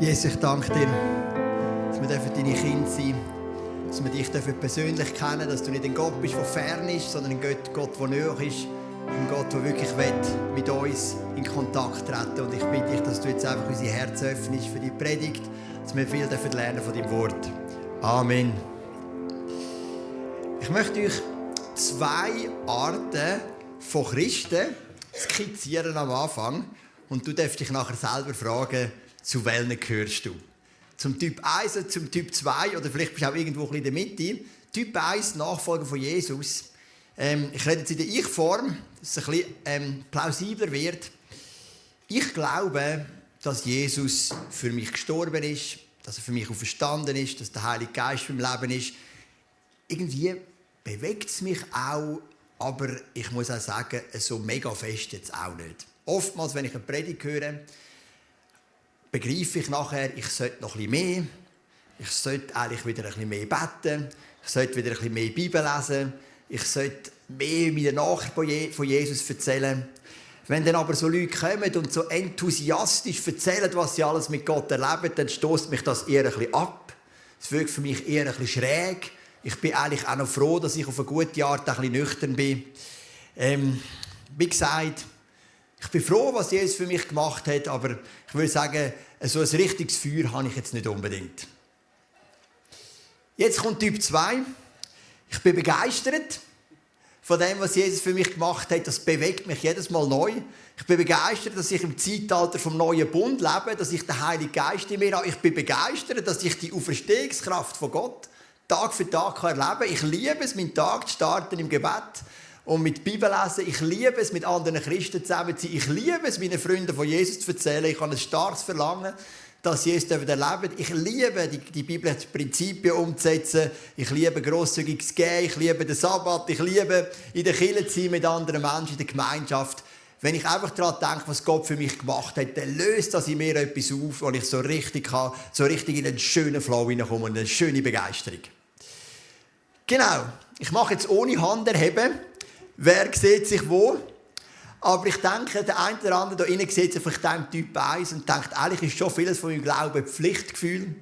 Jesus, ich danke dir, dass wir deine Kinder sein dürfen, dass wir dich persönlich kennen dass du nicht ein Gott bist, der fern ist, sondern ein Gott, Gott der näher ist. Ein Gott, der wirklich will, mit uns in Kontakt treten Und ich bitte dich, dass du jetzt einfach unser Herz öffnest für die Predigt, dass wir viel dürfen lernen von deinem Wort. Amen. Ich möchte euch zwei Arten von Christen skizzieren am Anfang. Und du darfst dich nachher selber fragen, zu welchen gehörst du? Zum Typ 1 oder zum Typ 2 oder vielleicht bist du auch irgendwo in der Mitte. Typ 1, Nachfolger von Jesus. Ähm, ich rede jetzt in der Ich-Form, dass es ein bisschen ähm, plausibler wird. Ich glaube, dass Jesus für mich gestorben ist, dass er für mich auferstanden ist, dass der Heilige Geist im Leben ist. Irgendwie bewegt es mich auch, aber ich muss auch sagen, so mega fest jetzt auch nicht. Oftmals, wenn ich eine Predigt höre, begreife ich nachher, ich sollte noch ein mehr. Ich sollte eigentlich wieder ein bisschen mehr beten. Ich sollte wieder ein bisschen mehr Bibel lesen. Ich sollte mehr meinen Nachrichten von Jesus erzählen. Wenn dann aber so Leute kommen und so enthusiastisch erzählen, was sie alles mit Gott erleben, dann stoßt mich das eher ein bisschen ab. Es wirkt für mich eher ein bisschen schräg. Ich bin eigentlich auch noch froh, dass ich auf eine gute Art ein bisschen nüchtern bin. Ähm, wie gesagt, ich bin froh, was Jesus für mich gemacht hat, aber ich würde sagen, so ein richtiges Feuer habe ich jetzt nicht unbedingt. Jetzt kommt Typ 2. Ich bin begeistert von dem, was Jesus für mich gemacht hat. Das bewegt mich jedes Mal neu. Ich bin begeistert, dass ich im Zeitalter vom neuen Bund lebe, dass ich den Heiligen Geist in mir habe. Ich bin begeistert, dass ich die Auferstehungskraft von Gott Tag für Tag erleben kann. Ich liebe es, meinen Tag zu starten im Gebet und mit Bibel lesen. Ich liebe es, mit anderen Christen zusammen zu sein. Ich liebe es, meinen Freunden von Jesus zu erzählen. Ich habe ein starkes Verlangen, dass Jesus erleben Ich liebe die, die biblischen Prinzipien umzusetzen. Ich liebe grosszügiges Gehen. Ich liebe den Sabbat. Ich liebe in der Kirche zu sein mit anderen Menschen, in der Gemeinschaft. Wenn ich einfach daran denke, was Gott für mich gemacht hat, dann löst das in mir etwas auf, wo ich so richtig kann, so richtig in einen schönen Flow hineinkomme und eine schöne Begeisterung. Genau. Ich mache jetzt ohne Hand erheben wer sieht sich wo. Aber ich denke, der eine oder andere hier innen sieht sich vielleicht dem Typ 1 und denkt, eigentlich ist schon vieles von meinem Glauben Pflichtgefühl.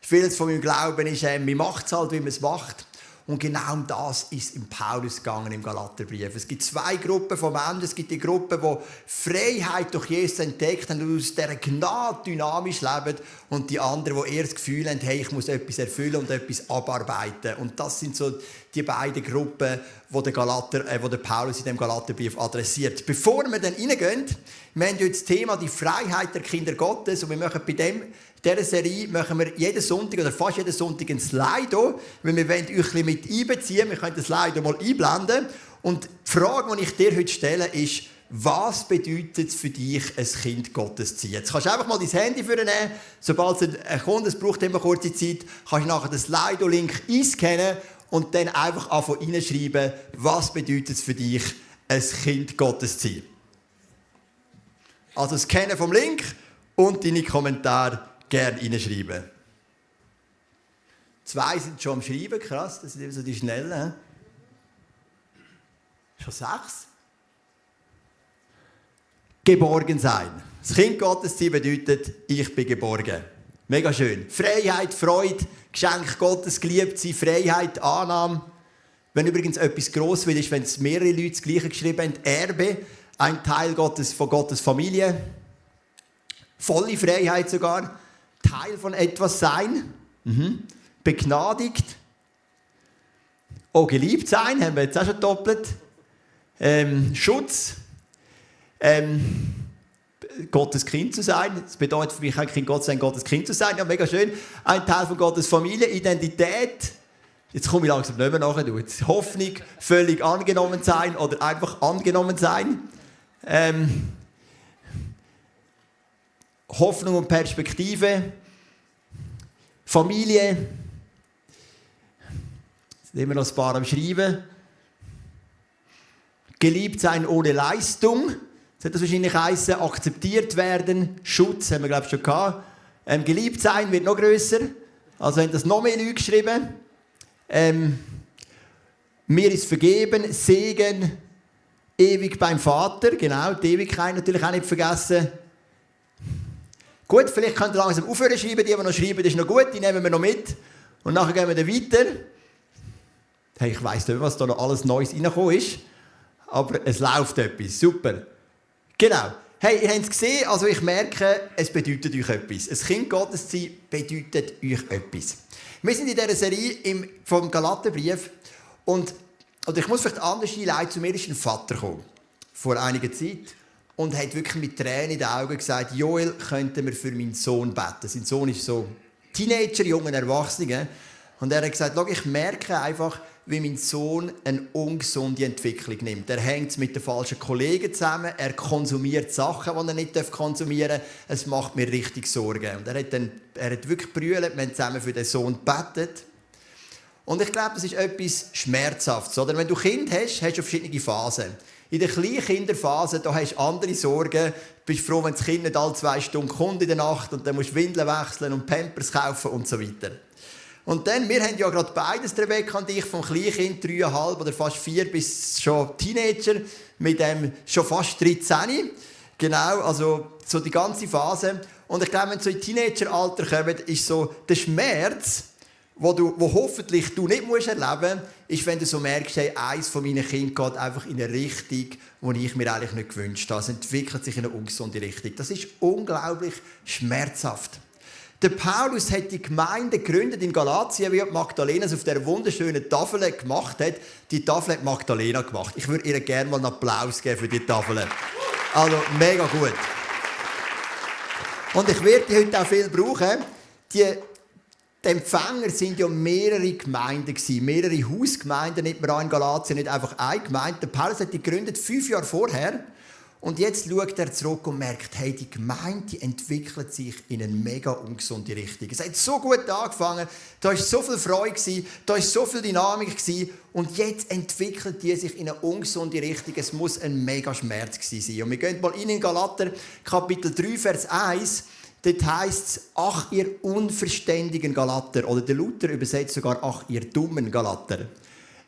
Vieles von meinem Glauben ist, äh, man macht es halt, wie man es macht. Und genau um das ist im Paulus gegangen im Galaterbrief. Es gibt zwei Gruppen von Menschen. Es gibt die Gruppe, die Freiheit durch Jesus entdeckt haben und aus dieser Gnade dynamisch leben. Und die anderen, die eher das Gefühl haben, hey, ich muss etwas erfüllen und etwas abarbeiten. Und das sind so die beiden Gruppen, die der, Galater, äh, die der Paulus in dem Galaterbrief adressiert. Bevor wir dann reingehen, wir haben jetzt das Thema die Freiheit der Kinder Gottes und wir machen bei dem dieser Serie machen wir jeden Sonntag oder fast jeden Sonntag ein Slido, weil wir wollen euch ein mit einbeziehen. Wir können das Slido mal einblenden. Und die Frage, die ich dir heute stelle, ist, was bedeutet es für dich, ein Kind Gottes zu sein? Jetzt kannst du einfach mal dein Handy vornehmen. Sobald es kommt, es braucht immer kurze Zeit, kannst du nachher den Slido-Link einscannen und dann einfach anfangen reinschreiben, was bedeutet es für dich, ein Kind Gottes zu sein. Also das Kennen vom Link und deine Kommentare gerne reinschreiben. Zwei sind schon am Schreiben, krass, das sind eben so die Schnellen. Schon sechs? Geborgen sein. Das Kind Gottes sein bedeutet, ich bin geborgen. Mega schön. Freiheit, Freude, Geschenk Gottes, geliebt sein, Freiheit, Annahme. Wenn übrigens etwas gross wird, ist, wenn es mehrere Leute das Gleiche geschrieben haben, Erbe, ein Teil Gottes, von Gottes Familie. Volle Freiheit sogar. Teil von etwas sein. Mhm. Begnadigt. Auch geliebt sein, haben wir jetzt auch schon doppelt. Ähm, Schutz. Ähm, Gottes Kind zu sein. Das bedeutet für mich eigentlich Gott sein, Gottes Kind zu sein. Ja, mega schön. Ein Teil von Gottes Familie, Identität. Jetzt komme ich langsam nicht mehr nachher. Hoffnung, völlig angenommen sein oder einfach angenommen sein. Ähm, Hoffnung und Perspektive. Familie. Sind wir noch ein paar am Schreiben. Geliebt sein ohne Leistung. Das hat das wahrscheinlich heißen, akzeptiert werden. Schutz haben wir, glaube ich, schon gehabt. Ähm, geliebt sein wird noch grösser. Also haben das noch mehr Leute geschrieben. Ähm, mir ist vergeben, Segen, ewig beim Vater. Genau, die Ewigkeit natürlich auch nicht vergessen. Gut, vielleicht könnt ihr langsam aufhören schreiben. Die, die noch schreiben, das ist noch gut, die nehmen wir noch mit. Und nachher gehen wir dann weiter. Hey, ich weiss nicht, was da noch alles Neues reingekommen ist. Aber es läuft etwas. Super. Genau. Hey, ihr habt es gesehen, also ich merke, es bedeutet euch etwas. Ein Kind Gottes sein bedeutet euch etwas. Wir sind in dieser Serie vom Galaterbrief und oder ich muss vielleicht anders einleiten, zu mir ist ein Vater gekommen, vor einiger Zeit und hat wirklich mit Tränen in den Augen gesagt, Joel, könnten wir für meinen Sohn beten. Sein Sohn ist so Teenager, junger Erwachsener. Und er hat gesagt, ich merke einfach, wie mein Sohn eine ungesunde Entwicklung nimmt. Er hängt mit den falschen Kollegen zusammen, er konsumiert Sachen, die er nicht konsumieren darf. Es macht mir richtig Sorgen. Und er hat, dann, er hat wirklich brüllt, wir haben zusammen für den Sohn gebetet. Und ich glaube, das ist etwas Schmerzhaftes. Oder? Wenn du Kind hast, hast du verschiedene Phasen. In der Kleinkinderphase da hast du andere Sorgen. Du bist froh, wenn das Kind nicht alle zwei Stunden kommt in der Nacht und dann musst du Windeln wechseln und Pampers kaufen und so weiter. Und dann, wir haben ja gerade beides, Rebecca und ich, vom Kleinkind, dreieinhalb oder fast vier, bis schon Teenager, mit dem schon fast 13. Genau, also so die ganze Phase. Und ich glaube, wenn so in Teenageralter kommen, ist so der Schmerz, wo, du, wo hoffentlich du nicht musst erleben musst, ist, wenn du so merkst, hey, eins von meinen Kindern geht einfach in eine Richtung, die ich mir eigentlich nicht gewünscht habe. Es entwickelt sich in eine ungesunde Richtung. Das ist unglaublich schmerzhaft. Der Paulus hat die Gemeinde gegründet in Galatien, wie Magdalena es auf der wunderschönen Tafel gemacht hat. Die Tafel hat Magdalena gemacht. Ich würde ihr gerne mal einen Applaus geben für die Tafel. Also mega gut. Und ich werde die heute auch viel brauchen. Die die Empfänger sind ja mehrere Gemeinden gewesen, mehrere Hausgemeinden, nicht mehr in Galatien, nicht einfach eine Gemeinde. Der Paulus hat die gegründet fünf Jahre vorher. Und jetzt schaut er zurück und merkt, hey, die Gemeinde entwickelt sich in eine mega ungesunde Richtung. Es hat so gut angefangen, da war so viel Freude, da war so viel Dynamik und jetzt entwickelt die sich in eine ungesunde Richtung. Es muss ein mega Schmerz sein. Und wir gehen mal in Galater, Kapitel 3, Vers 1. Dort heisst es, ach ihr unverständigen Galater, oder der Luther übersetzt sogar, ach ihr dummen Galater.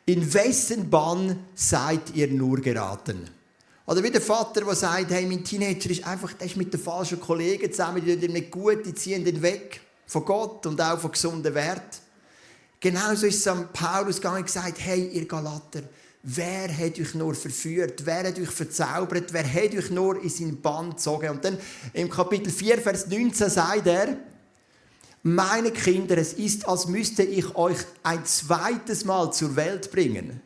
In wessen Bann seid ihr nur geraten? Oder wie der Vater, der sagt, hey, mein Teenager ist einfach der ist mit den falschen Kollegen zusammen, die tun ihm nicht gut, die ziehen ihn weg von Gott und auch von gesunden Wert. Genauso ist es am Paulus gegangen und gesagt, hey, ihr Galater, Wer hat euch nur verführt? Wer hat euch verzaubert? Wer hat euch nur in seinen Bann gezogen? Und dann im Kapitel 4, Vers 19 sagt er, meine Kinder, es ist, als müsste ich euch ein zweites Mal zur Welt bringen.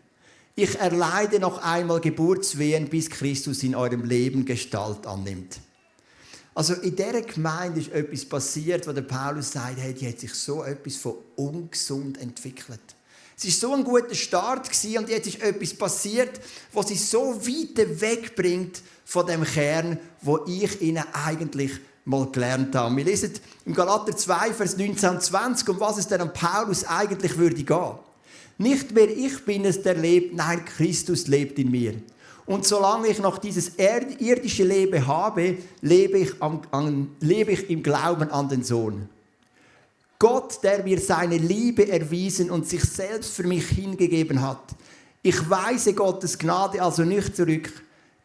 Ich erleide noch einmal Geburtswehen, bis Christus in eurem Leben Gestalt annimmt. Also in dieser Gemeinde ist etwas passiert, wo der Paulus sagt, hey, die hat sich so etwas von ungesund entwickelt. Es war so ein guter Start und jetzt ist etwas passiert, was sie so weit wegbringt von dem Kern, wo ich ihnen eigentlich mal gelernt habe. Wir lesen im Galater 2, Vers 19 und 20, um was es denn an Paulus eigentlich würde gehen. Nicht mehr ich bin es, der lebt, nein, Christus lebt in mir. Und solange ich noch dieses irdische Leben habe, lebe ich, am, an, lebe ich im Glauben an den Sohn. Gott, der mir seine Liebe erwiesen und sich selbst für mich hingegeben hat. Ich weise Gottes Gnade also nicht zurück,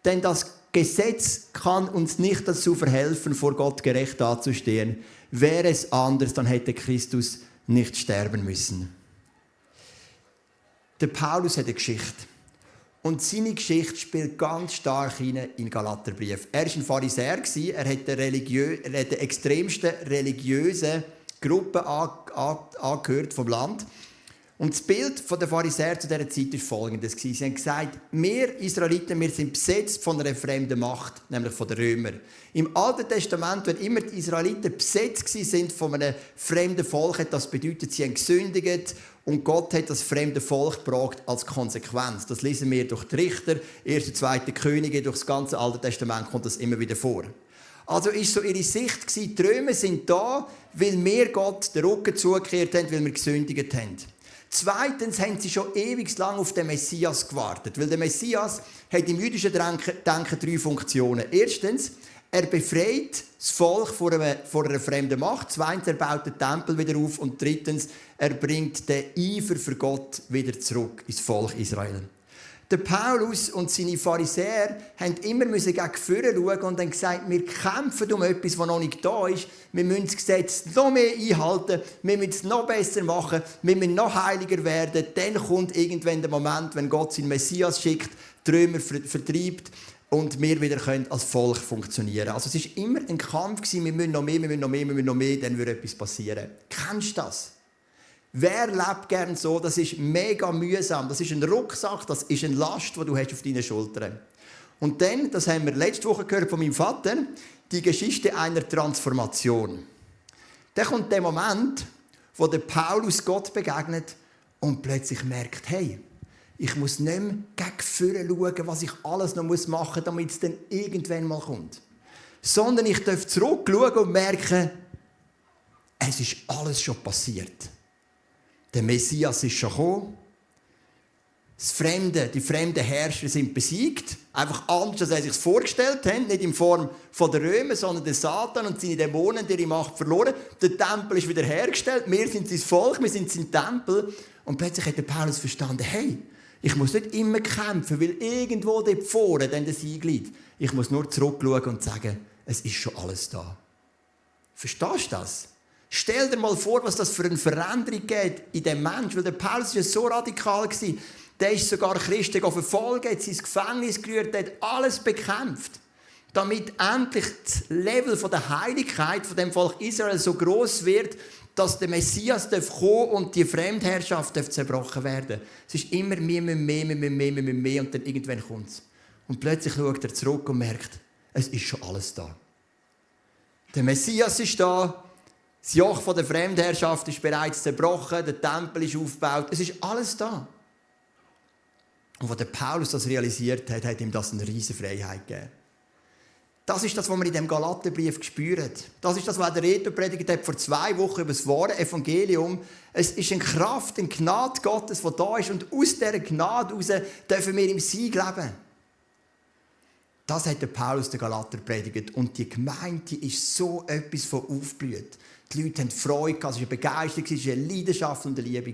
denn das Gesetz kann uns nicht dazu verhelfen, vor Gott gerecht dazustehen. Wäre es anders, dann hätte Christus nicht sterben müssen. Der Paulus hat eine Geschichte. Und seine Geschichte spielt ganz stark hinein in Galaterbrief. Er war ein Pharisäer, er hat den, religiö er hat den extremsten religiösen Gruppe angehört vom Land. Und das Bild der Pharisäer zu dieser Zeit war folgendes. Sie haben gesagt, wir Israeliten wir sind besetzt von einer fremden Macht, nämlich von den Römern. Im Alten Testament, wenn immer die Israeliten besetzt sind von einem fremden Volk, das bedeutet, sie haben gesündigt und Gott hat das fremde Volk gebracht als Konsequenz. Das lesen wir durch die Richter, 1. und 2. Könige, durch das ganze Alte Testament kommt das immer wieder vor. Also ist so ihre Sicht gewesen, die Römer sind da, weil wir Gott den Rücken zugekehrt haben, weil wir gesündigt haben. Zweitens haben sie schon ewig lang auf den Messias gewartet, weil der Messias hat im jüdischen Denken, drei Funktionen. Erstens, er befreit das Volk vor einer, vor einer fremden Macht. Zweitens, er baut den Tempel wieder auf. Und drittens, er bringt den Eifer für Gott wieder zurück ins Volk Israel. Der Paulus und seine Pharisäer haben immer gegen vorne schauen und haben gesagt, wir kämpfen um etwas, das noch nicht da ist. Wir müssen das Gesetz noch mehr einhalten, wir müssen es noch besser machen, wir müssen noch heiliger werden. Dann kommt irgendwann der Moment, wenn Gott seinen Messias schickt, die vertreibt und wir wieder können als Volk funktionieren Also es war immer ein Kampf, wir müssen noch mehr, wir müssen noch mehr, wir müssen noch mehr, dann würde etwas passieren. Kennst du das? Wer lebt gern so? Das ist mega mühsam. Das ist ein Rucksack, das ist eine Last, die du hast auf deinen Schultern. Und dann, das haben wir letzte Woche gehört von meinem Vater, die Geschichte einer Transformation. Dann kommt der Moment, wo der Paulus Gott begegnet und plötzlich merkt, hey, ich muss nicht mehr gegen schauen, was ich alles noch machen muss, damit es dann irgendwann mal kommt. Sondern ich darf zurückschauen und merken, es ist alles schon passiert. Der Messias ist schon gekommen. Das Fremde, die fremden Herrscher sind besiegt. Einfach anders, als sie sich vorgestellt haben. Nicht in Form der Römer, sondern der Satan und seine Dämonen, die ihre Macht verloren. Der Tempel ist wieder hergestellt. Wir sind sein Volk, wir sind sein Tempel. Und plötzlich hat der Paulus verstanden, hey, ich muss nicht immer kämpfen, weil irgendwo dort vorne dann der Sieg liegt. Ich muss nur zurückschauen und sagen, es ist schon alles da. Verstehst du das? Stell dir mal vor, was das für eine Veränderung geht in dem Mensch. Weil der Paulus war so radikal. Der ist sogar Christen verfolgt, hat sein Gefängnis gerührt, hat alles bekämpft. Damit endlich das Level der Heiligkeit von dem Volk Israel so groß wird, dass der Messias kommen und die Fremdherrschaft zerbrochen werden Es ist immer mehr, mehr, mehr, mehr, mehr, mehr, mehr, und dann irgendwann kommt es. Und plötzlich schaut er zurück und merkt, es ist schon alles da. Der Messias ist da, das Joch der Fremdherrschaft ist bereits zerbrochen, der Tempel ist aufgebaut, es ist alles da. Und als der Paulus das realisiert hat, hat ihm das eine riesige Freiheit gegeben. Das ist das, was man in dem Galaterbrief spürt. Das ist das, was der Reto predigt hat vor zwei Wochen über das wahre Evangelium. Es ist eine Kraft, eine Gnade Gottes, die da ist. Und aus dieser Gnade heraus dürfen wir im Sieg leben. Das hat der Paulus der Galater predigt. Und die Gemeinde ist so etwas von aufblüht. Die Leute haben Freude, es war eine Begeisterung, es war eine Leidenschaft und eine Liebe.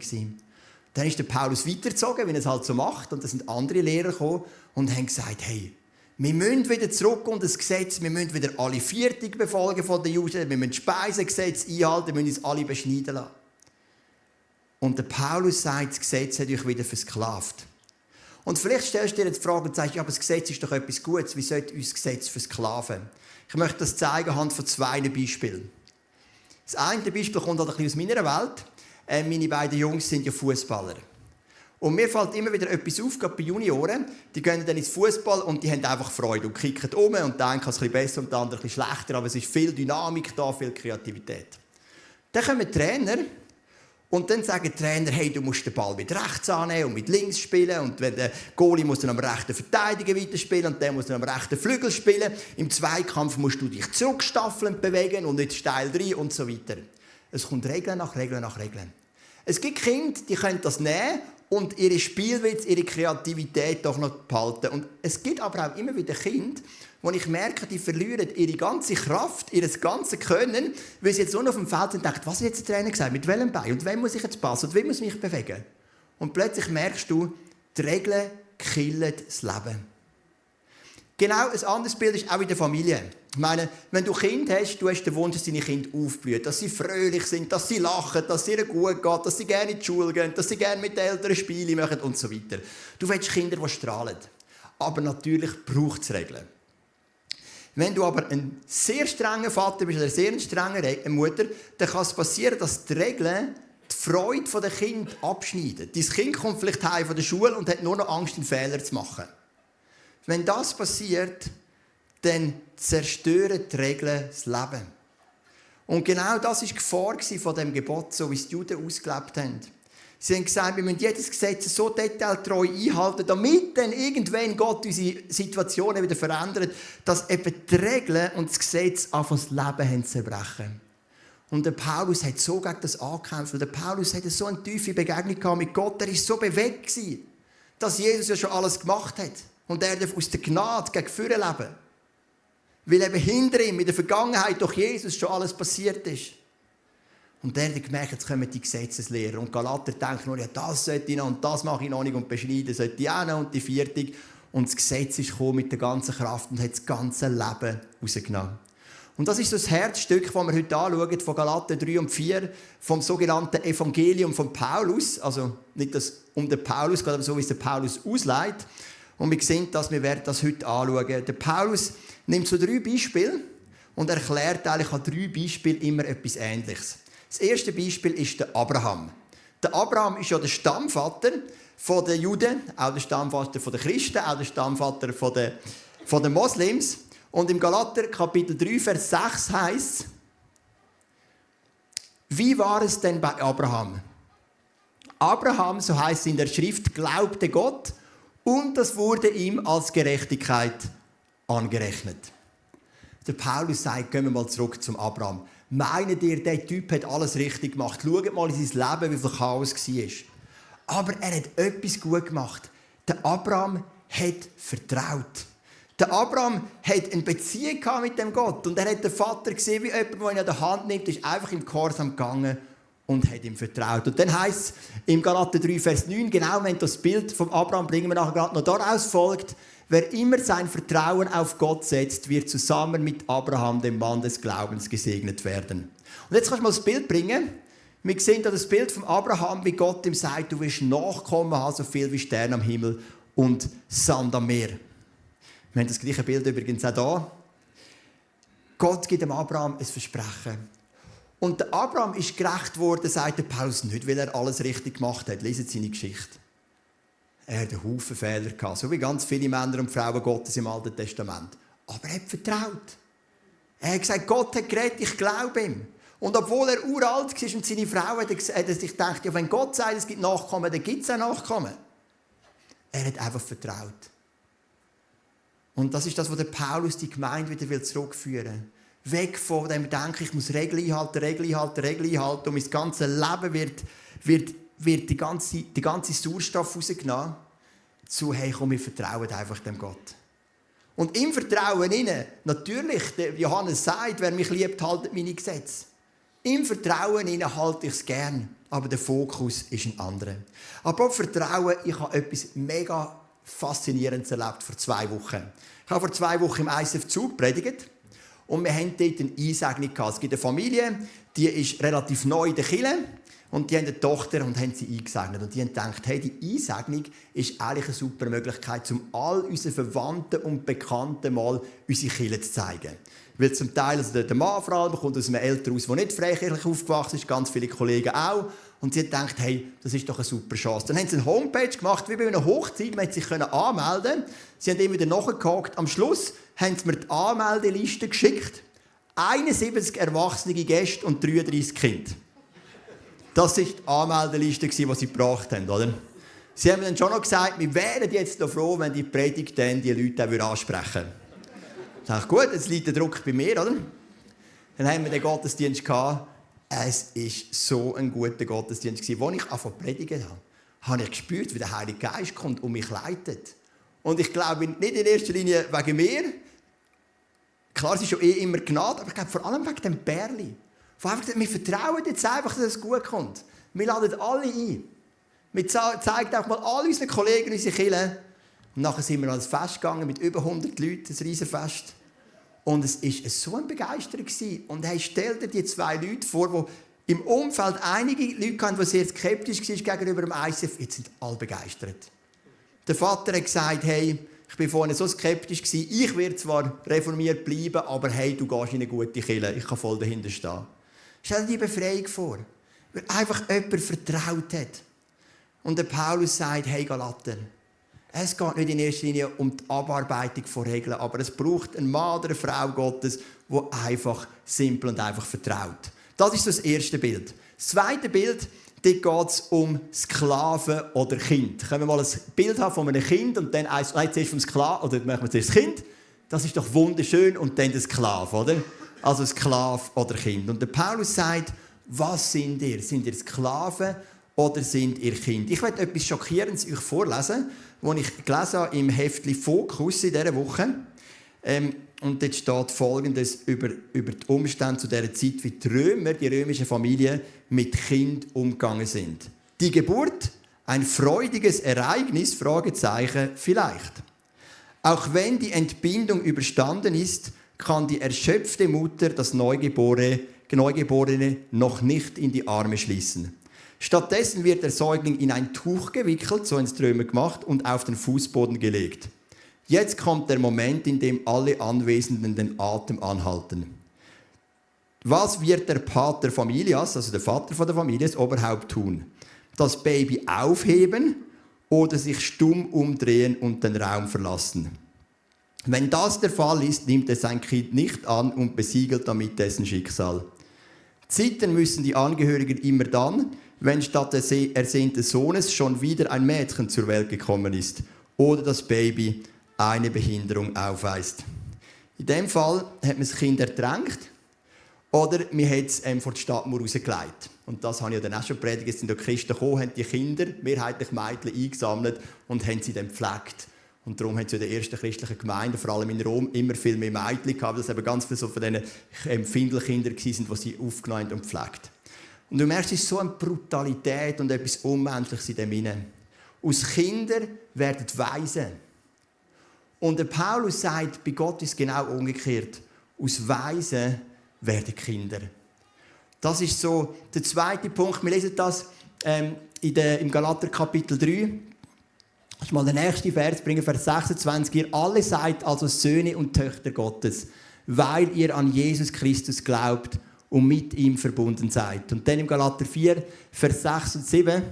Dann ist der Paulus weitergezogen, wie er es halt so macht. Und da sind andere Lehrer gekommen und haben gesagt, hey, wir müssen wieder zurück und das Gesetz, wir müssen wieder alle Viertig befolgen von den Juden, wir müssen das Speisegesetz einhalten, wir müssen uns alle beschneiden lassen. Und der Paulus sagt, das Gesetz hat euch wieder versklavt. Und vielleicht stellst du dir jetzt die Frage und sagst, ja, aber das Gesetz ist doch etwas Gutes, wie sollte uns das Gesetz versklaven? Ich möchte das zeigen anhand von zwei Beispielen. Das eine Beispiel kommt halt ein bisschen aus meiner Welt. Äh, meine beiden Jungs sind ja Fußballer. Und mir fällt immer wieder etwas auf, gerade bei Junioren. Die gehen dann ins Fußball und die haben einfach Freude und kicken um und kann es ein bisschen besser und der andere ein bisschen schlechter, aber es ist viel Dynamik da, viel Kreativität. Dann kommen Trainer und dann sagen die Trainer, hey, du musst den Ball mit rechts annehmen und mit links spielen. Und wenn der Goalie muss dann am rechten Verteidiger weiterspielen und der muss dann am rechten Flügel spielen. Im Zweikampf musst du dich zurückstaffelnd bewegen und nicht steil rein und so weiter. Es kommt Regeln nach Regeln nach Regeln. Es gibt Kinder, die können das nehmen und ihre Spielwitz, ihre Kreativität doch noch behalten. Und es gibt aber auch immer wieder Kinder, wo ich merke, die verlieren ihre ganze Kraft, ihr ganzes Können, weil sie jetzt nur auf dem Feld sind und denken, was hat jetzt der Trainer gesagt, mit welchem Bein und wem muss ich jetzt passen und wie muss ich mich bewegen. Und plötzlich merkst du, die Regeln killen das Leben. Genau ein anderes Bild ist auch in der Familie. Ich meine, wenn du Kind hast, du hast den Wunsch, dass deine Kinder aufblühen, dass sie fröhlich sind, dass sie lachen, dass es ihnen gut geht, dass sie gerne in die Schule gehen, dass sie gerne mit den Eltern Spiele machen und so weiter. Du willst Kinder, die strahlen. Aber natürlich braucht es Regeln. Wenn du aber ein sehr strenger Vater bist oder eine sehr strenge Mutter, dann kann es passieren, dass die Regeln die Freude der Kind abschneiden. Dein Kind kommt vielleicht heim von der Schule und hat nur noch Angst, einen Fehler zu machen. Wenn das passiert, dann zerstören die Regeln das Leben. Und genau das war die Gefahr von dem Gebot, so wie es die Juden ausgelebt haben. Sie haben gesagt, wir müssen jedes Gesetz so detailtreu einhalten, damit dann irgendwann Gott unsere Situationen wieder verändert, dass eben die Regeln und das Gesetz anfangen, das Leben haben zerbrechen. Und der Paulus hat so gegen das angekämpft. Der Paulus hatte so eine tiefe Begegnung mit Gott. Er war so bewegt, dass Jesus ja schon alles gemacht hat. Und er darf aus der Gnade gegen Führer leben. Weil eben hinter ihm in der Vergangenheit durch Jesus schon alles passiert ist. Und der hat gemerkt, jetzt kommen die Gesetzeslehrer. Und Galater denkt nur, ja, das sollte ich noch und das mache ich noch nicht und beschneiden sollte ich auch noch und die vierte. Und das Gesetz ist gekommen mit der ganzen Kraft und hat das ganze Leben rausgenommen. Und das ist das Herzstück, das wir heute anschauen, von Galater 3 und 4, vom sogenannten Evangelium von Paulus. Also nicht, dass um den Paulus geht, aber so, wie es der Paulus ausleitet. Und wir sehen das, wir werden das heute anschauen. Der Paulus nimmt so drei Beispiele und erklärt eigentlich an drei Beispielen immer etwas Ähnliches. Das erste Beispiel ist der Abraham. Der Abraham ist ja der Stammvater der Juden, auch der Stammvater der Christen, auch der Stammvater der, der Moslems. Und im Galater Kapitel 3, Vers 6 heißt wie war es denn bei Abraham? Abraham, so heißt es in der Schrift, glaubte Gott und das wurde ihm als Gerechtigkeit angerechnet. Der Paulus sagt, gehen wir mal zurück zum Abraham. Meinen ihr, der Typ hat alles richtig gemacht? Schaut mal in sein Leben, wie viel Chaos war. Aber er hat etwas gut gemacht. Der Abraham hat vertraut. Der Abraham hat eine Beziehung mit dem Gott und er hat den Vater gesehen, wie jemand, der ihn an der Hand nimmt, ist einfach im Gehorsam gegangen und hat ihm vertraut. Und dann heißt es im Galater 3, Vers 9, genau wenn das Bild vom Abraham bringen wir nachher gerade noch daraus folgt, wer immer sein Vertrauen auf Gott setzt, wird zusammen mit Abraham, dem Mann des Glaubens, gesegnet werden. Und jetzt kannst du mal das Bild bringen. Wir sehen da das Bild von Abraham, wie Gott ihm sagt, du wirst Nachkommen so viel wie Sterne am Himmel und Sand am Meer. Wir haben das gleiche Bild übrigens auch hier. Gott gibt dem Abraham ein Versprechen. Und der Abraham ist gerecht worden, sagt der Paulus, nicht, weil er alles richtig gemacht hat. Lesen seine Geschichte. Er hat einen Haufen Fehler gehabt, so wie ganz viele Männer und Frauen Gottes im Alten Testament. Aber er hat vertraut. Er hat gesagt, Gott hat geredet, ich glaube ihm. Und obwohl er uralt war und seine Frau hat, hat er sich gedacht, ja, wenn Gott sagt, es gibt Nachkommen, dann gibt es auch Nachkommen. Er hat einfach vertraut. Und das ist das, was der Paulus die Gemeinde wieder zurückführen will weg von dem Denken, ich muss Regeln einhalten, Regeln einhalten, Regeln einhalten und mein ganzes Leben wird, wird, wird die, ganze, die ganze Sauerstoff rausgenommen, zu, hey, komm, wir vertrauen einfach dem Gott. Und im Vertrauen inne, natürlich, der Johannes sagt, wer mich liebt, haltet meine Gesetze. Im Vertrauen inne halte ich es gern, aber der Fokus ist ein anderer. Aber Vertrauen, ich habe etwas mega Faszinierendes erlebt vor zwei Wochen. Ich habe vor zwei Wochen im ISF Zug predigt und wir haben dort eine Einsegnung Es gibt eine Familie, die ist relativ neu in der Kirche und die haben eine Tochter und haben sie eingesegnet. Und die haben gedacht, hey, die Einsegnung ist eigentlich eine super Möglichkeit, um all unseren Verwandten und Bekannten mal unsere Kirche zu zeigen. Weil zum Teil, also der Mann vor allem, kommt aus einem Elternhaus, der nicht freikirchlich aufgewachsen ist, ganz viele Kollegen auch. Und sie hat gedacht, hey, das ist doch eine super Chance. Dann haben sie eine Homepage gemacht, wie bei einer Hochzeit. Man sich anmelden. Sie haben immer wieder nachgehakt. Am Schluss haben sie mir die Anmeldeliste geschickt. 71 erwachsene Gäste und 33 Kinder. Das war die Anmeldeliste, die sie gebracht haben. Oder? Sie haben dann schon noch gesagt, wir wären jetzt noch froh, wenn die Predigt dann die Leute auch ansprechen würden. Ich dachte, gut, jetzt liegt der Druck bei mir. Oder? Dann haben wir den Gottesdienst gehabt es war so ein guter Gottesdienst. Als ich angefangen predigen habe, habe ich gespürt, wie der Heilige Geist kommt und mich leitet. Und ich glaube nicht in erster Linie wegen mir. Klar, es ist schon eh immer Gnade, aber ich glaube vor allem wegen dem Bärli. Wir vertrauen jetzt einfach, dass es gut kommt. Wir laden alle ein. Wir zeigen auch mal all unseren Kollegen unsere Kirche. Und nachher sind wir ans Fest gegangen mit über 100 Leuten, ein Riesenfest. Und es war so eine Begeisterung. Und hey, stell dir die zwei Leute vor, die im Umfeld einige Leute hatten, die sehr skeptisch waren gegenüber dem ICF. Jetzt sind alle begeistert. Der Vater hat gesagt, hey, ich war vorhin so skeptisch, ich werde zwar reformiert bleiben, aber hey, du gehst in eine gute Kirche, ich kann voll dahinter stehen. Stell dir die Befreiung vor, weil einfach jemand vertraut hat. Und der Paulus sagt, hey Galater, es geht nicht in erster Linie um die Abarbeitung von Regeln, aber es braucht einen Mann oder eine Frau Gottes, wo einfach simpel und einfach vertraut. Das ist das erste Bild. Das zweite Bild, dort geht es um Sklaven oder Kind. Können wir mal ein Bild haben von einem Kind und dann eins, nein, zuerst vom Sklaven, oder machen wir zuerst das Kind. Das ist doch wunderschön und dann der Sklave, oder? Also Sklave oder Kind. Und der Paulus sagt, was sind ihr? Sind ihr Sklaven oder sind ihr Kind? Ich werde etwas Schockierendes euch vorlesen, das ich gelesen habe im Heftli Fokus in dieser Woche. Ähm, und dort steht Folgendes über, über die Umstände zu dieser Zeit, wie die Römer, die römische Familie, mit Kind umgegangen sind. Die Geburt, ein freudiges Ereignis, Fragezeichen, vielleicht. Auch wenn die Entbindung überstanden ist, kann die erschöpfte Mutter das Neugeborene, Neugeborene noch nicht in die Arme schließen. Stattdessen wird der Säugling in ein Tuch gewickelt, so ins Trömer gemacht, und auf den Fußboden gelegt. Jetzt kommt der Moment, in dem alle Anwesenden den Atem anhalten. Was wird der Pater Familias, also der Vater der Familie, das Oberhaupt tun? Das Baby aufheben oder sich stumm umdrehen und den Raum verlassen? Wenn das der Fall ist, nimmt er sein Kind nicht an und besiegelt damit dessen Schicksal. Zittern müssen die Angehörigen immer dann, wenn statt des ersehnten Sohnes schon wieder ein Mädchen zur Welt gekommen ist oder das Baby eine Behinderung aufweist. In dem Fall hat man das Kind ertränkt oder man hat es ähm, vor die Stadtmauer rausgelegt. Und das habe ich ja dann auch schon predigt. Es sind die Christen gekommen, haben die Kinder, mehrheitlich Mädchen, eingesammelt und haben sie dann gepflegt. Und darum haben sie in der ersten christlichen Gemeinde, vor allem in Rom, immer viel mehr Mädchen gehabt, weil es eben ganz viele so von diesen ähm, Findelkindern waren, die sie aufgenommen und gepflegt. Und du merkst, es ist so eine Brutalität und etwas Unmenschliches in dem Innen. Aus Kindern werden Weisen. Und der Paulus sagt, bei Gott ist es genau umgekehrt. Aus Weisen werden Kinder. Das ist so der zweite Punkt. Wir lesen das ähm, in der, im Galater Kapitel 3. Ich mal den nächsten Vers bringen, Vers 26. Ihr alle seid also Söhne und Töchter Gottes, weil ihr an Jesus Christus glaubt und mit ihm verbunden seid. Und dann im Galater 4, Vers 6 und 7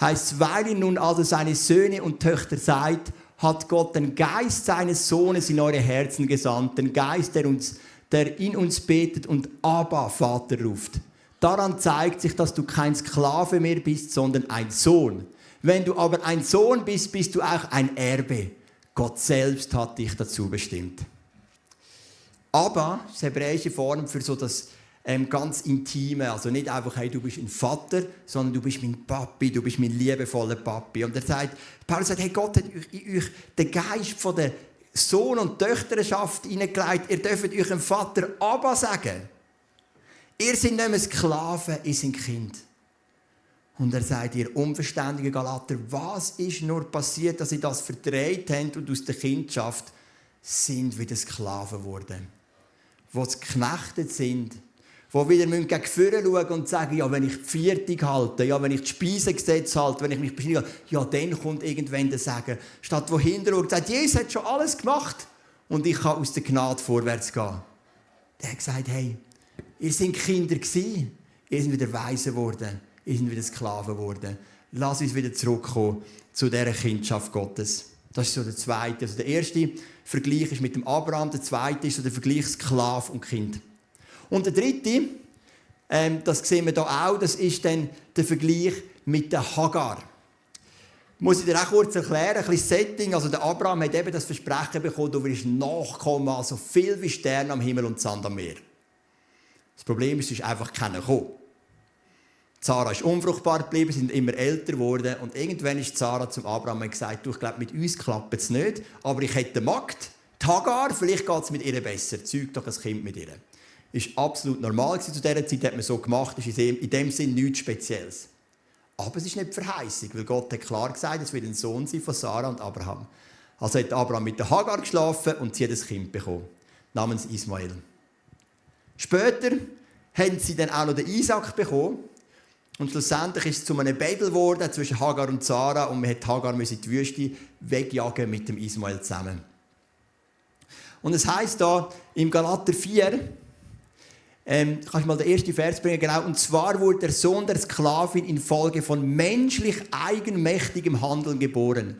heißt weil ihr nun also seine Söhne und Töchter seid, hat Gott den Geist seines Sohnes in eure Herzen gesandt, den Geist, der, uns, der in uns betet und Abba, Vater ruft. Daran zeigt sich, dass du kein Sklave mehr bist, sondern ein Sohn. Wenn du aber ein Sohn bist, bist du auch ein Erbe. Gott selbst hat dich dazu bestimmt. Aber, das hebräische Form für so das ähm, ganz Intime. Also nicht einfach, hey, du bist ein Vater, sondern du bist mein Papi, du bist mein liebevoller Papi. Und er sagt, Paulus sagt, hey, Gott hat euch, euch den Geist von der Sohn- und Töchterschaft hineingelegt. Ihr dürft euch einem Vater Abba sagen. Ihr seid nicht mehr Sklaven, ihr seid Kind. Und er sagt, ihr unverständigen Galater, was ist nur passiert, dass ihr das verdreht habt und aus der Kindschaft sind wieder Sklaven geworden. Wo sie geknechtet sind die wieder gegen vorne schauen und sagen, ja, wenn ich die Viertung halte, ja, wenn ich das Speisegesetz halte, wenn ich mich beschneide, ja, dann kommt irgendwann der Sagen. Statt wo hinterher und sagt, Jesus hat schon alles gemacht und ich kann aus der Gnade vorwärts gehen. Der hat gesagt, hey, ihr seid Kinder gewesen, ihr seid wieder Weise geworden, ihr seid wieder Sklaven geworden. Lass uns wieder zurückkommen zu dieser Kindschaft Gottes. Das ist so der zweite. Also der erste Vergleich ist mit dem Abraham, der zweite ist so der Vergleich Sklave und Kind. Und der dritte, ähm, das sehen wir hier auch, das ist dann der Vergleich mit der Hagar. Muss ich dir auch kurz erklären, ein bisschen Setting. Also der Abraham hat eben das Versprechen bekommen, du wirst nachkommen, also viel wie Sterne am Himmel und Sand am Meer. Das Problem ist, es ist einfach keiner gekommen. Sarah ist unfruchtbar geblieben, sind immer älter geworden und irgendwann ist Sarah zum Abraham und gesagt, du, ich glaube, mit uns klappt es nicht, aber ich hätte eine Magd, die Hagar, vielleicht geht es mit ihr besser, zeug doch ein Kind mit ihr ist absolut normal zu dieser Zeit, hat man so gemacht, ist in dem Sinn nichts Spezielles. Aber es ist nicht Verheißung, weil Gott hat klar gesagt, es wird ein Sohn sein von Sarah und Abraham. Also hat Abraham mit der Hagar geschlafen und sie hat ein Kind bekommen, namens Ismael. Später haben sie dann auch noch den Isaac bekommen. Und schlussendlich ist es zu einem Battle geworden zwischen Hagar und Sarah und man hat Hagar in die Wüste wegjagen mit dem Ismael zusammen. Und es heißt da im Galater 4, ähm, kannst du mal den ersten Vers bringen? Genau. Und zwar wurde der Sohn der Sklavin infolge von menschlich eigenmächtigem Handeln geboren.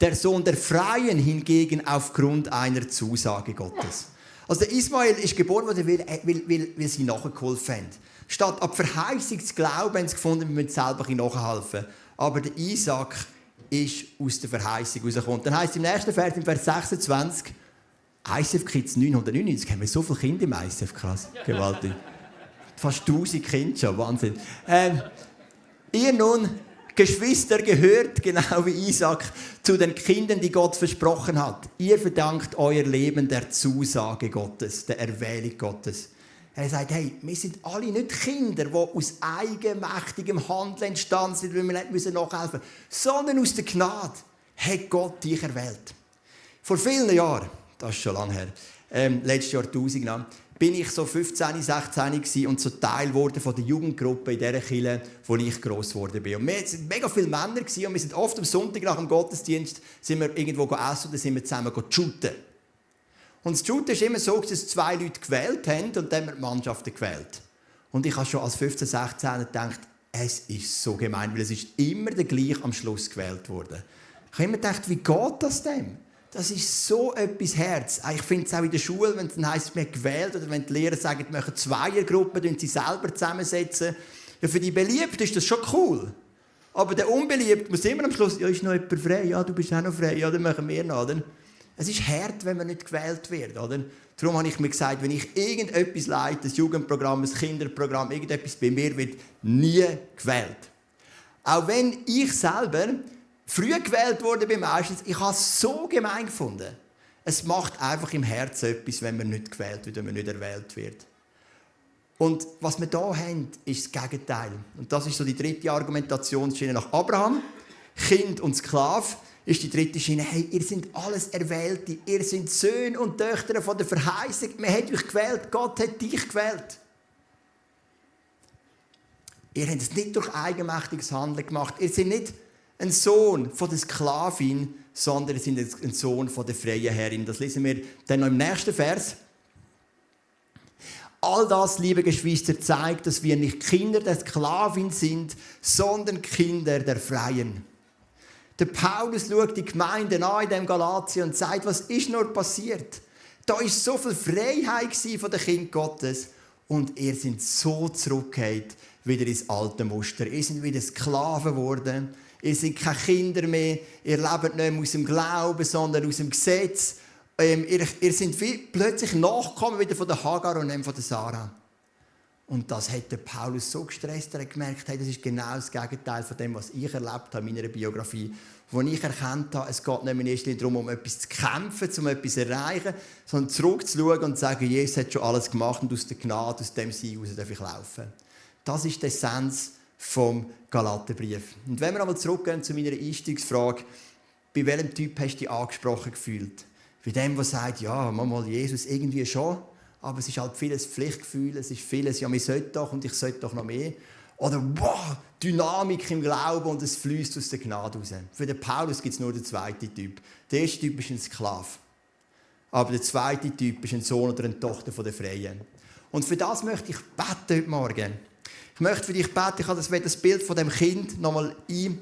Der Sohn der Freien hingegen aufgrund einer Zusage Gottes. Also der Ismael ist geboren worden, weil, weil, weil, weil sie nachgeholfen haben. Statt ab Verheißung zu glauben, haben sie gefunden, wir müssen selber nachhelfen. Aber der Isaac ist aus der Verheißung rausgekommen. Dann heißt im nächsten Vers, im Vers 26, ICF Kids 999, haben wir so viele Kinder im ICF, krass, gewaltig. Fast 1000 Kinder schon, Wahnsinn. Ähm, ihr nun Geschwister gehört, genau wie Isaac, zu den Kindern, die Gott versprochen hat. Ihr verdankt euer Leben der Zusage Gottes, der Erwählung Gottes. Er sagt, hey, wir sind alle nicht Kinder, die aus eigenmächtigem Handeln entstanden sind, weil wir nicht müssen nachhelfen müssen, sondern aus der Gnade hat Gott dich erwählt. Vor vielen Jahren, das ist schon lange her, ähm, letztes Jahr 1000 bin ich so 15, 16 und so Teil wurde von der Jugendgruppe in dieser Kirche, wo ich gross geworden bin. Und wir waren mega viele Männer und wir sind oft am Sonntag nach dem Gottesdienst sind wir irgendwo essen oder sind wir zusammen shooten. Und das Shooten ist immer so, dass zwei Leute gewählt haben und dann haben wir die Mannschaften gewählt. Und ich habe schon als 15, 16 gedacht, es ist so gemein, weil es ist immer der gleich am Schluss gewählt worden. Ich habe immer gedacht, wie geht das denn? Das ist so etwas Herz. Ich finde es auch in der Schule, wenn es dann heisst, man gewählt oder wenn die Lehrer sagen, wir machen Zweiergruppen, die sie selber zusammensetzen. Ja, für die Beliebten ist das schon cool. Aber der Unbeliebte muss immer am Schluss, ja, ist noch jemand frei? Ja, du bist auch noch frei. Ja, dann machen wir noch. Oder? Es ist hart, wenn man nicht gewählt wird. Oder? Darum habe ich mir gesagt, wenn ich irgendetwas leite, ein Jugendprogramm, ein Kinderprogramm, irgendetwas bei mir wird nie gewählt. Auch wenn ich selber früh gewählt wurde bei meistens, ich habe es so gemein gefunden. Es macht einfach im Herzen etwas, wenn man nicht gewählt wird, wenn man nicht erwählt wird. Und was wir hier haben, ist das Gegenteil. Und das ist so die dritte Argumentationsschiene nach Abraham. Kind und Sklave ist die dritte Schiene. Hey, ihr seid alles Erwählte. Ihr seid Söhne und Töchter von der Verheißung. Man hat euch gewählt. Gott hat dich gewählt. Ihr habt es nicht durch eigenmächtiges Handeln gemacht. Ihr seid nicht ein Sohn von der Sklavin, sondern sie sind ein Sohn von der freien Herrin. Das lesen wir dann noch im nächsten Vers. All das, liebe Geschwister, zeigt, dass wir nicht Kinder der Sklavin sind, sondern Kinder der Freien. Der Paulus schaut die Gemeinde an in dem Galatien und sagt, was ist nur passiert? Da ist so viel Freiheit von den Kind Gottes und ihr sind so zurückgekehrt wieder ins alte Muster. Ihr sind wieder Sklaven geworden Ihr seid keine Kinder mehr. Ihr lebt nicht mehr aus dem Glauben, sondern aus dem Gesetz. Ähm, ihr, ihr seid plötzlich Nachkommen wieder von der Hagar und nicht von der Sarah. Und das hat der Paulus so gestresst, er hat gemerkt, hey, das ist genau das Gegenteil von dem, was ich erlebt habe in meiner Biografie. Wo ich erkannt habe, es geht nicht mehr darum, um etwas zu kämpfen, um etwas zu erreichen, sondern zurückzuschauen und zu sagen, Jesus hat schon alles gemacht und aus der Gnade, aus dem Sein heraus darf ich laufen. Das ist der Essenz vom Galaterbrief. Und wenn wir einmal zurückgehen zu meiner Einstiegsfrage, bei welchem Typ hast du dich angesprochen gefühlt? Bei dem, der sagt, ja, mal Jesus irgendwie schon, aber es ist halt vieles Pflichtgefühl, es ist vieles, ja, wir sollten doch und ich sollte doch noch mehr. Oder, wow, Dynamik im Glauben und es fließt aus der Gnade raus. Für den Paulus gibt es nur den zweiten Typ. Der erste Typ ist ein Sklave. Aber der zweite Typ ist ein Sohn oder eine Tochter der Freien. Und für das möchte ich beten heute Morgen. Ich möchte für dich beten, ich habe das Bild von dem Kind nochmal ein,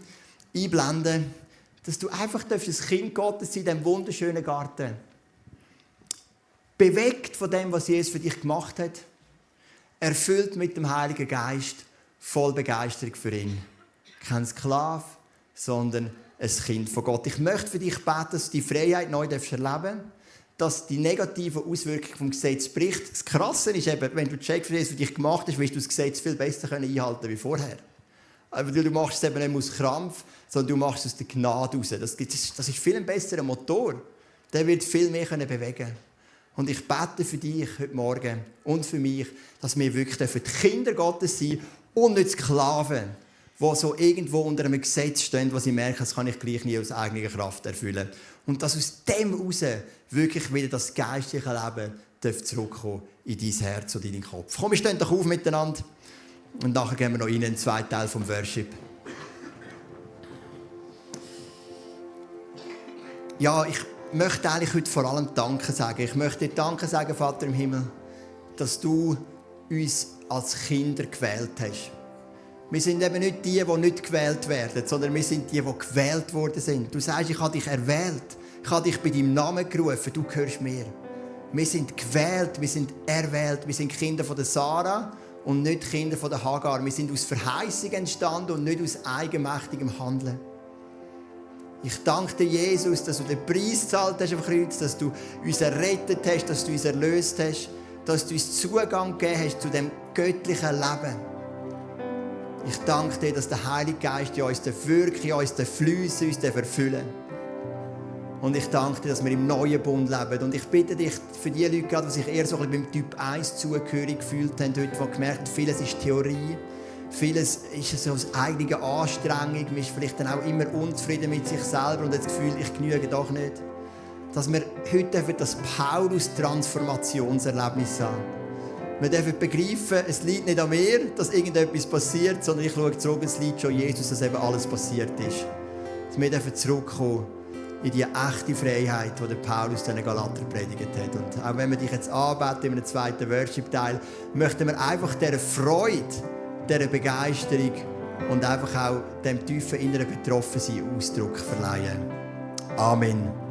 einblenden, dass du einfach das Kind Gottes in diesem wunderschönen Garten. Bewegt von dem, was Jesus für dich gemacht hat, erfüllt mit dem Heiligen Geist, voll Begeisterung für ihn. Kein Sklave, sondern ein Kind von Gott. Ich möchte für dich beten, dass du die Freiheit neu erleben darfst dass die negativen Auswirkungen vom Gesetz bricht. Das Krasse ist eben, wenn du checkst, es für dich gemacht ist, wirst du das Gesetz viel besser einhalten wie vorher. Aber du machst es eben nicht aus Krampf, sondern du machst es aus der Gnade raus. Das, das ist viel ein besserer Motor. Der wird viel mehr bewegen Und ich bete für dich heute Morgen und für mich, dass wir wirklich für die Kinder Gottes sein und nicht Sklaven die so irgendwo unter einem Gesetz stehen, wo sie merken, das kann ich gleich nie aus eigener Kraft erfüllen. Und dass aus dem heraus wirklich wieder das geistliche Leben zurückkommen in dein Herz und in deinen Kopf. Komm, wir stehen doch auf miteinander und nachher gehen wir noch in den zweiten Teil vom Worship. Ja, ich möchte eigentlich heute vor allem Danke sagen. Ich möchte dir Danke sagen, Vater im Himmel, dass du uns als Kinder gewählt hast. Wir sind eben nicht die, die nicht gewählt werden, sondern wir sind die, die gewählt worden sind. Du sagst, ich habe dich erwählt. Ich habe dich bei deinem Namen gerufen. Du gehörst mir. Wir sind gewählt, wir sind erwählt. Wir sind Kinder von der Sarah und nicht Kinder von der Hagar. Wir sind aus Verheißung entstanden und nicht aus eigenmächtigem Handeln. Ich danke dir, Jesus, dass du den Preis gezahlt hast am Kreuz, dass du uns errettet hast, dass du uns erlöst hast, dass du uns Zugang gegeben hast zu dem göttlichen Leben. Ich danke dir, dass der Heilige Geist in uns wirken, in uns fließen, uns verfüllen und ich danke dir, dass wir im neuen Bund leben. Und ich bitte dich für die Leute, die sich eher so ein bisschen beim Typ 1 zugehörig gefühlt haben, heute, die gemerkt haben, vieles ist Theorie, vieles ist so aus eigener Anstrengung, man ist vielleicht dann auch immer unzufrieden mit sich selber und hat das Gefühl, ich genüge doch nicht. Dass wir heute das Paulus-Transformationserlebnis haben. Wir dürfen begreifen, es liegt nicht an mir, dass irgendetwas passiert, sondern ich schaue zurück, es liegt schon Jesus, dass eben alles passiert ist. Dass wir dürfen zurückkommen in die echte Freiheit, die Paulus den Galater predigt hat. Und auch wenn wir dich jetzt anbeten in einem zweiten Worship-Teil, möchten wir einfach dieser Freude, dieser Begeisterung und einfach auch dem tiefen inneren Betroffensein Ausdruck verleihen. Amen.